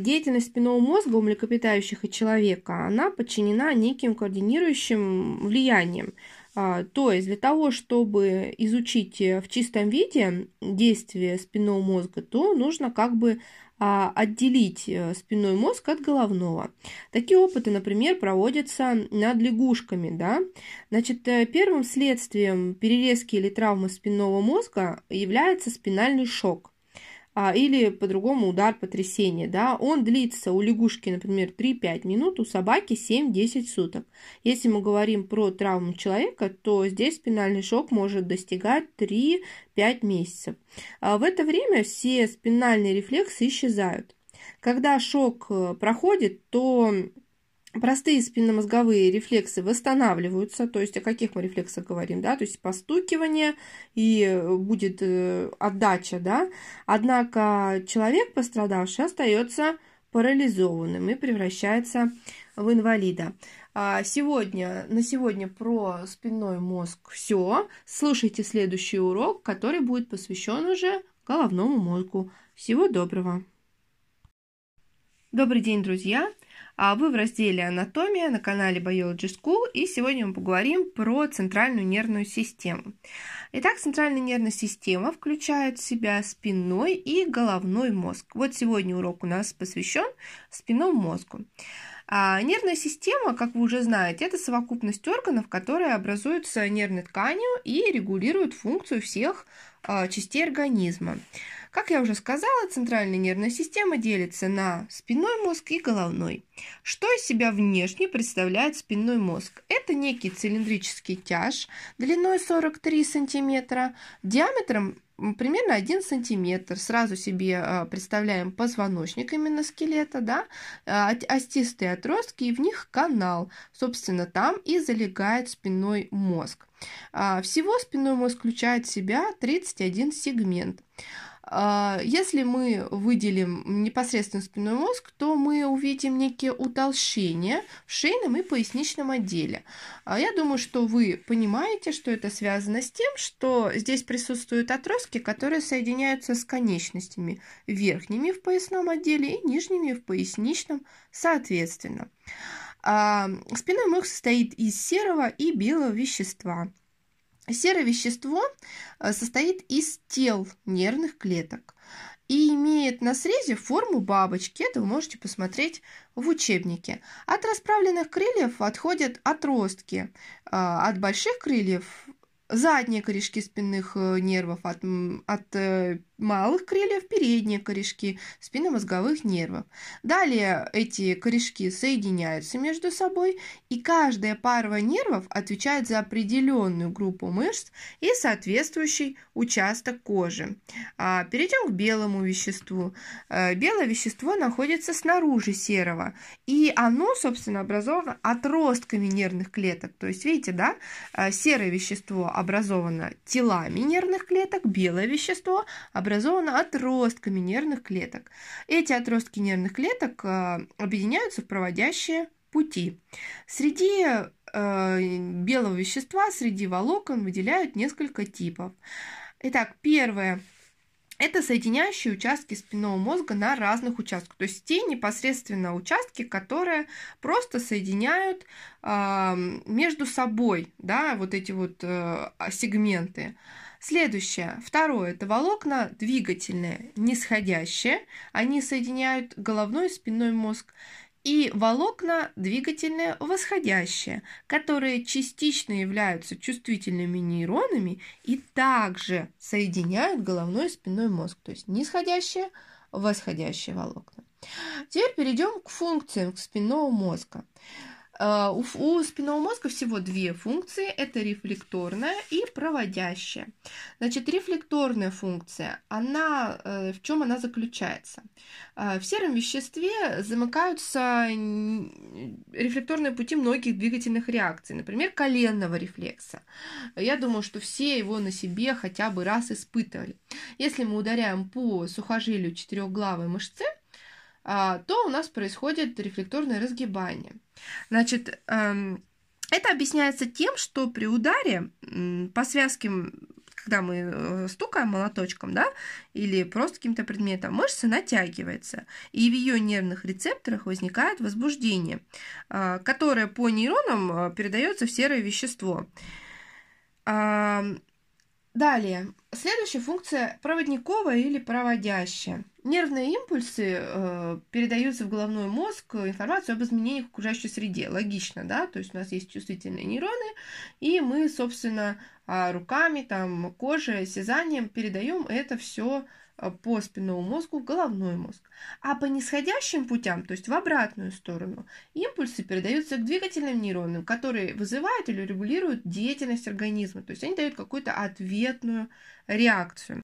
деятельность спинного мозга у млекопитающих и человека, она подчинена неким координирующим влияниям. А, то есть для того, чтобы изучить в чистом виде действие спинного мозга, то нужно как бы а, отделить э, спинной мозг от головного. Такие опыты, например, проводятся над лягушками. Да? Значит, э, первым следствием перерезки или травмы спинного мозга является спинальный шок или по-другому удар потрясения, да, он длится у лягушки, например, 3-5 минут, у собаки 7-10 суток. Если мы говорим про травму человека, то здесь спинальный шок может достигать 3-5 месяцев. А в это время все спинальные рефлексы исчезают. Когда шок э, проходит, то простые спинномозговые рефлексы восстанавливаются, то есть о каких мы рефлексах говорим, да, то есть постукивание и э, будет э, отдача, да, однако человек пострадавший остается парализованным и превращается в инвалида. А сегодня, на сегодня про спинной мозг все. Слушайте следующий урок, который будет посвящен уже головному мозгу. Всего доброго! Добрый день, друзья! А вы в разделе «Анатомия» на канале Biology School, и сегодня мы поговорим про центральную нервную систему. Итак, центральная нервная система включает в себя спинной и головной мозг. Вот сегодня урок у нас посвящен спинному мозгу. А нервная система, как вы уже знаете, это совокупность органов, которые образуются нервной тканью и регулируют функцию всех а, частей организма. Как я уже сказала, центральная нервная система делится на спинной мозг и головной. Что из себя внешне представляет спинной мозг? Это некий цилиндрический тяж длиной 43 см, диаметром примерно 1 сантиметр. Сразу себе а, представляем позвоночник именно скелета, да, а, остистые отростки, и в них канал. Собственно, там и залегает спинной мозг. А, всего спинной мозг включает в себя 31 сегмент. А, если мы выделим непосредственно спинной мозг, то мы увидим некие утолщения в шейном и поясничном отделе. А я думаю, что вы понимаете, что это связано с тем, что здесь присутствуют отростки, которые соединяются с конечностями верхними в поясном отделе и нижними в поясничном соответственно. А, спинной мозг состоит из серого и белого вещества – Серое вещество э, состоит из тел нервных клеток и имеет на срезе форму бабочки. Это вы можете посмотреть в учебнике. От расправленных крыльев отходят отростки. Э, от больших крыльев задние корешки спинных э, нервов, от, от малых крыльев передние корешки спинномозговых нервов. Далее эти корешки соединяются между собой, и каждая пара нервов отвечает за определенную группу мышц и соответствующий участок кожи. А, перейдем к белому веществу. А, белое вещество находится снаружи серого, и оно, собственно, образовано отростками нервных клеток. То есть, видите, да, а, серое вещество образовано телами нервных клеток, белое вещество образовано образована отростками нервных клеток. Эти отростки нервных клеток э, объединяются в проводящие пути. Среди э, белого вещества, среди волокон выделяют несколько типов. Итак, первое это соединяющие участки спинного мозга на разных участках. То есть те непосредственно участки, которые просто соединяют э, между собой да, вот эти вот э, сегменты. Следующее, второе, это волокна двигательные, нисходящие, они соединяют головной и спинной мозг, и волокна двигательные восходящие, которые частично являются чувствительными нейронами и также соединяют головной и спинной мозг, то есть нисходящие, восходящие волокна. Теперь перейдем к функциям спинного мозга. Э, у, у спинного мозга всего две функции. Это рефлекторная и проводящая. Значит, рефлекторная функция, она, э, в чем она заключается? Э, в сером веществе замыкаются рефлекторные пути многих двигательных реакций, например, коленного рефлекса. Я думаю, что все его на себе хотя бы раз испытывали. Если мы ударяем по сухожилию четырехглавой мышцы, то у нас происходит рефлекторное разгибание – Значит, эм, это объясняется тем, что при ударе по связке когда мы э, стукаем молоточком, да, или просто каким-то предметом, мышца натягивается, и в ее нервных рецепторах возникает возбуждение, а, которое по нейронам а, передается в серое вещество. Далее, следующая функция проводниковая или проводящая. Нервные импульсы э, передаются в головной мозг информацию об изменениях в окружающей среде. Логично, да? То есть у нас есть чувствительные нейроны, и мы, собственно, а, руками, там, кожей, осязанием передаем это все Э, по спинному мозгу в головной мозг. А по нисходящим путям, то есть в обратную сторону, импульсы передаются к двигательным нейронам, которые вызывают или регулируют деятельность организма. То есть они дают какую-то ответную реакцию.